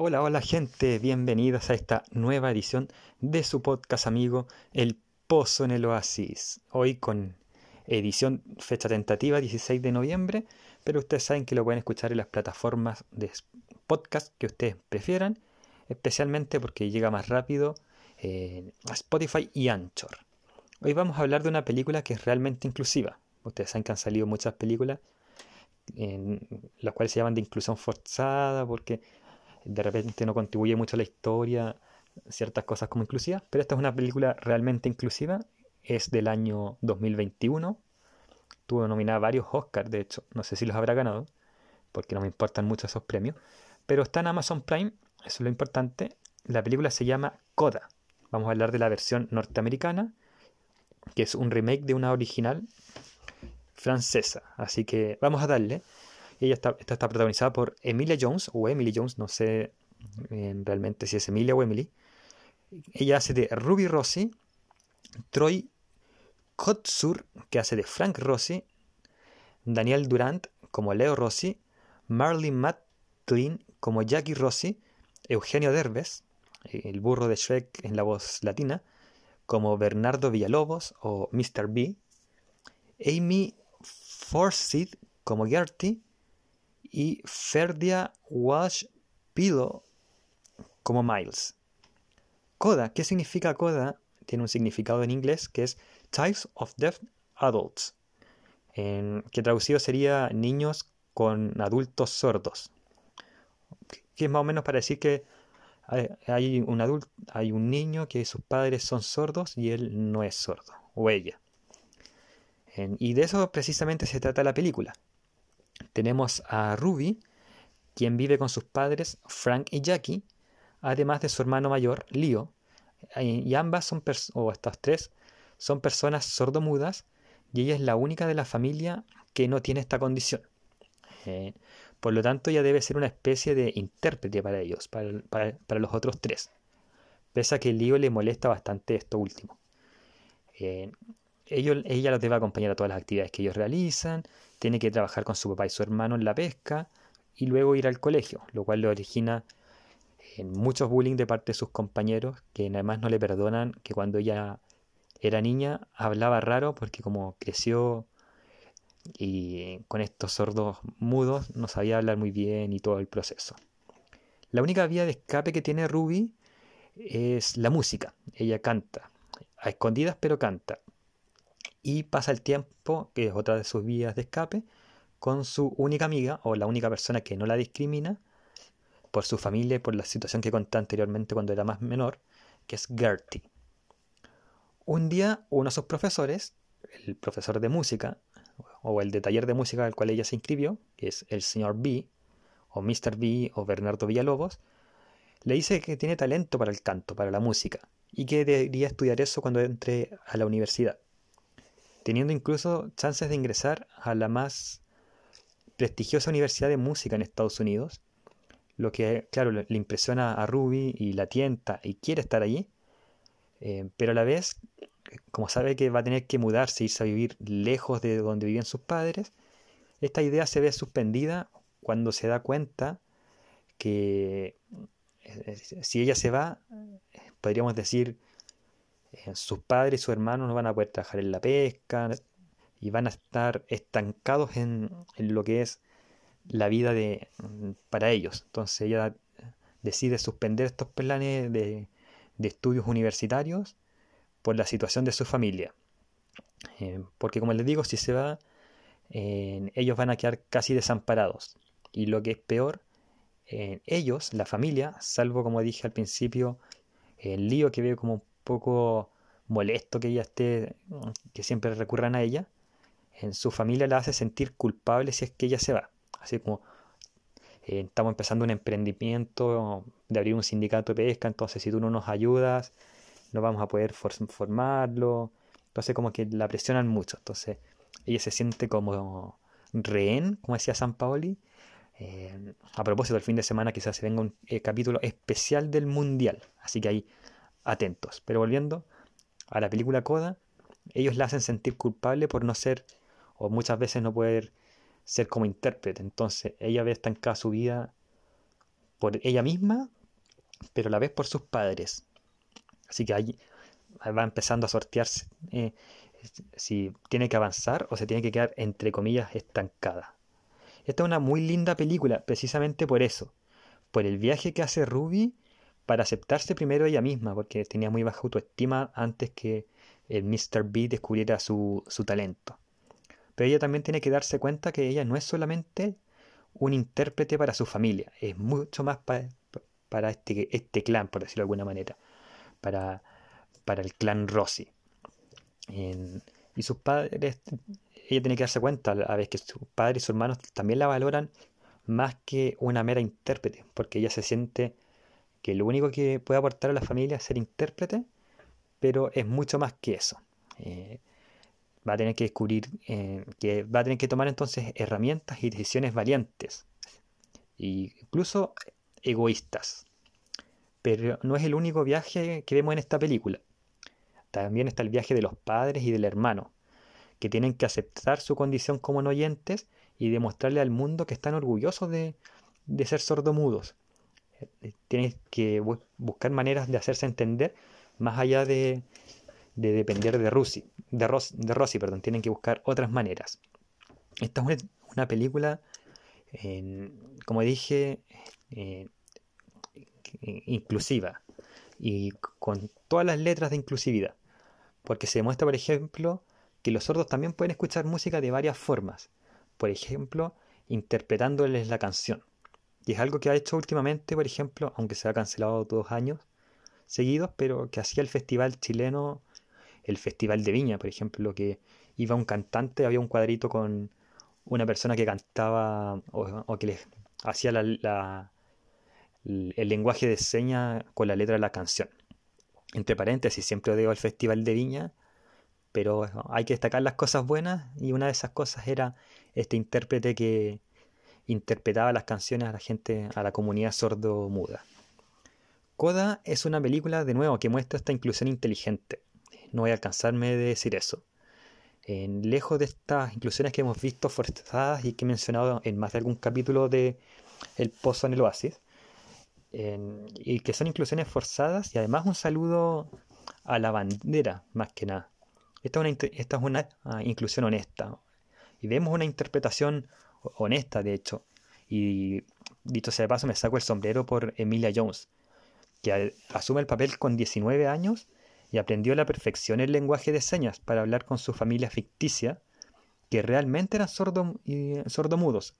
Hola, hola gente, bienvenidos a esta nueva edición de su podcast amigo El Pozo en el Oasis. Hoy con edición fecha tentativa 16 de noviembre, pero ustedes saben que lo pueden escuchar en las plataformas de podcast que ustedes prefieran, especialmente porque llega más rápido eh, a Spotify y Anchor. Hoy vamos a hablar de una película que es realmente inclusiva. Ustedes saben que han salido muchas películas en las cuales se llaman de inclusión forzada porque de repente no contribuye mucho a la historia ciertas cosas como inclusivas, pero esta es una película realmente inclusiva, es del año 2021, tuvo nominada varios Oscars, de hecho, no sé si los habrá ganado, porque no me importan mucho esos premios, pero está en Amazon Prime, eso es lo importante, la película se llama Coda, vamos a hablar de la versión norteamericana, que es un remake de una original francesa. Así que vamos a darle. Ella está, esta está protagonizada por Emilia Jones, o Emily Jones, no sé eh, realmente si es Emilia o Emily. Ella hace de Ruby Rossi, Troy Kotsur, que hace de Frank Rossi, Daniel Durant como Leo Rossi, Marlene Matlin como Jackie Rossi, Eugenio Derbez, el burro de Shrek en la voz latina, como Bernardo Villalobos o Mr. B, Amy Forsyth como Gertie y Ferdia Wash Pillow como Miles. Coda, ¿qué significa coda? Tiene un significado en inglés que es Types of Deaf Adults, que traducido sería niños con adultos sordos, que es más o menos para decir que hay un adulto, hay un niño que sus padres son sordos y él no es sordo, o ella. y de eso precisamente se trata la película. Tenemos a Ruby, quien vive con sus padres, Frank y Jackie, además de su hermano mayor, Leo, y ambas son, o estas tres, son personas sordomudas, y ella es la única de la familia que no tiene esta condición. Eh, por lo tanto, ella debe ser una especie de intérprete para ellos, para, los otros tres. Pese a que Leo le molesta bastante esto último. Eh, ella los debe acompañar a todas las actividades que ellos realizan, tiene que trabajar con su papá y su hermano en la pesca y luego ir al colegio, lo cual le origina en muchos bullying de parte de sus compañeros que además no le perdonan que cuando ella era niña hablaba raro porque como creció y con estos sordos mudos no sabía hablar muy bien y todo el proceso. La única vía de escape que tiene Ruby es la música. Ella canta, a escondidas pero canta. Y pasa el tiempo, que es otra de sus vías de escape, con su única amiga o la única persona que no la discrimina por su familia y por la situación que conté anteriormente cuando era más menor, que es Gertie. Un día uno de sus profesores, el profesor de música, o el de taller de música al cual ella se inscribió, que es el señor B, o Mr. B, o Bernardo Villalobos, le dice que tiene talento para el canto, para la música, y que debería estudiar eso cuando entre a la universidad, teniendo incluso chances de ingresar a la más prestigiosa universidad de música en Estados Unidos, lo que, claro, le impresiona a Ruby y la tienta y quiere estar allí, eh, pero a la vez como sabe que va a tener que mudarse, irse a vivir lejos de donde vivían sus padres, esta idea se ve suspendida cuando se da cuenta que eh, si ella se va, podríamos decir, eh, sus padres y sus hermanos no van a poder trabajar en la pesca y van a estar estancados en, lo que es la vida de, para ellos. Entonces ella decide suspender estos planes de estudios universitarios por la situación de su familia. Eh, porque como les digo, si se va, eh, ellos van a quedar casi desamparados. Y lo que es peor, eh, ellos, la familia, salvo como dije al principio, el lío que veo como un poco molesto que ella esté, que siempre recurran a ella, en su familia la hace sentir culpable si es que ella se va. Así como estamos empezando un emprendimiento de abrir un sindicato de pesca, entonces si tú no nos ayudas, no vamos a poder formarlo. Entonces como que la presionan mucho. Entonces ella se siente como rehén, como decía San Paoli. Eh, a propósito, el fin de semana quizás se venga un eh, capítulo especial del Mundial. Así que ahí atentos. Pero volviendo a la película Coda, ellos la hacen sentir culpable por no ser, o muchas veces no poder ser como intérprete. Entonces ella ve estancada su vida por ella misma, pero la vez por sus padres. Así que ahí va empezando a sortearse eh, si tiene que avanzar o se tiene que quedar, entre comillas, estancada. Esta es una muy linda película, precisamente por eso, por el viaje que hace Ruby para aceptarse primero ella misma, porque tenía muy baja autoestima antes que el Mr. B descubriera su, su talento. Pero ella también tiene que darse cuenta que ella no es solamente un intérprete para su familia, es mucho más para este, este clan, por decirlo de alguna manera, para, para el clan Rossi. y sus padres, ella tiene que darse cuenta a vez que sus padres y sus hermanos también la valoran más que una mera intérprete, porque ella se siente que lo único que puede aportar a la familia es ser intérprete, pero es mucho más que eso. Eh, va a tener que descubrir, eh, que va a tener que tomar entonces herramientas y decisiones valientes, e incluso egoístas. Pero no es el único viaje que vemos en esta película. También está el viaje de los padres y del hermano, que tienen que aceptar su condición como no oyentes y demostrarle al mundo que están orgullosos de, de ser sordomudos. Eh, tienen que buscar maneras de hacerse entender más allá de, de depender de Rossi, de, de Rossi, perdón, tienen que buscar otras maneras. Esta es una, película, como dije, eh, inclusiva y con todas las letras de inclusividad, porque se demuestra, por ejemplo, que los sordos también pueden escuchar música de varias formas, por ejemplo, interpretándoles la canción. Y es algo que ha hecho últimamente, por ejemplo, aunque se ha cancelado dos años seguidos, pero que hacía el festival chileno el Festival de Viña, por ejemplo, que iba un cantante, había un cuadrito con una persona que cantaba o, que le hacía la, el lenguaje de señas con la letra de la canción. Entre paréntesis, siempre odio el Festival de Viña, pero hay que destacar las cosas buenas y una de esas cosas era este intérprete que interpretaba las canciones a la gente, a la comunidad sordo-muda. Coda es una película, de nuevo, que muestra esta inclusión inteligente no voy a alcanzarme de decir eso. En, lejos de estas inclusiones que hemos visto forzadas y que he mencionado en más de algún capítulo de El Pozo en el Oasis, y que son inclusiones forzadas y además un saludo a la bandera, más que nada. Esta es una, esta es una ah, inclusión honesta y vemos una interpretación honesta, de hecho. Y dicho sea de paso, me saco el sombrero por Emilia Jones, que asume el papel con 19 años y aprendió a la perfección el lenguaje de señas para hablar con su familia ficticia, que realmente eran sordo, sordomudos.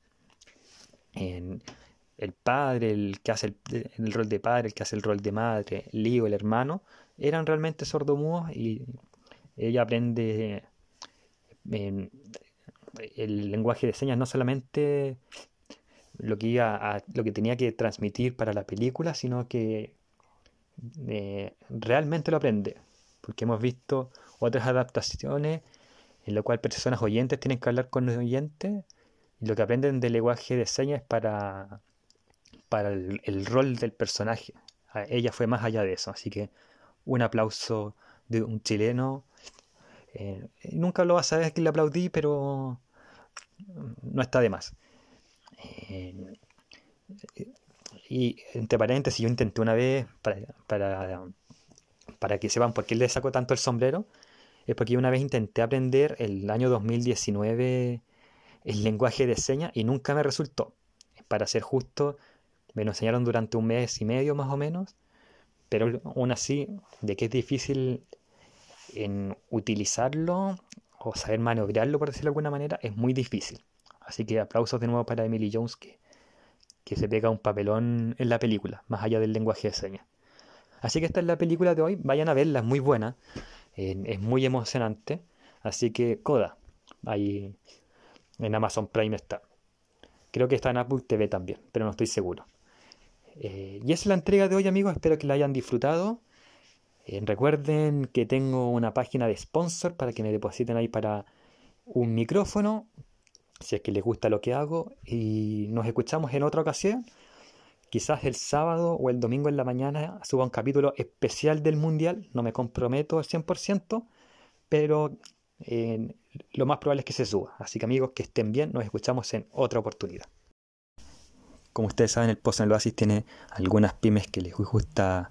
el padre, el que hace el, rol de padre, el que hace el rol de madre, Leo, el hermano, eran realmente sordomudos y ella aprende el lenguaje de señas, no solamente lo que, iba lo que tenía que transmitir para la película, sino que eh, realmente lo aprende. Porque hemos visto otras adaptaciones en las cuales personas oyentes tienen que hablar con los oyentes y lo que aprenden del lenguaje de señas es para, para el, rol del personaje. Ella fue más allá de eso, así que un aplauso de un chileno. Eh, nunca lo vas a ver que le aplaudí, pero no está de más. Eh, y entre paréntesis, yo intenté una vez para, para, para que sepan por qué le saco tanto el sombrero. Es porque una vez intenté aprender el año 2019 el lenguaje de señas y nunca me resultó. Para ser justo, me lo enseñaron durante un mes y medio más o menos, pero aún así, de que es difícil en utilizarlo o saber maniobrarlo, por decirlo de alguna manera, es muy difícil. Así que aplausos de nuevo para Emily Jones que que se pega un papelón en la película, más allá del lenguaje de señas. Así que esta es la película de hoy, vayan a verla, es muy buena, es muy emocionante. Así que Coda, ahí en Amazon Prime está. Creo que está en Apple TV también, pero no estoy seguro. Eh, y esa es la entrega de hoy amigos, espero que la hayan disfrutado. Eh, recuerden que tengo una página de sponsor para que me depositen ahí para un micrófono, si es que les gusta lo que hago y nos escuchamos en otra ocasión. Quizás el sábado o el domingo en la mañana suba un capítulo especial del Mundial, no me comprometo al 100%, pero eh, lo más probable es que se suba. Así que amigos, que estén bien, nos escuchamos en otra oportunidad. Como ustedes saben, el Pozo en el Oasis tiene algunas pymes que les gusta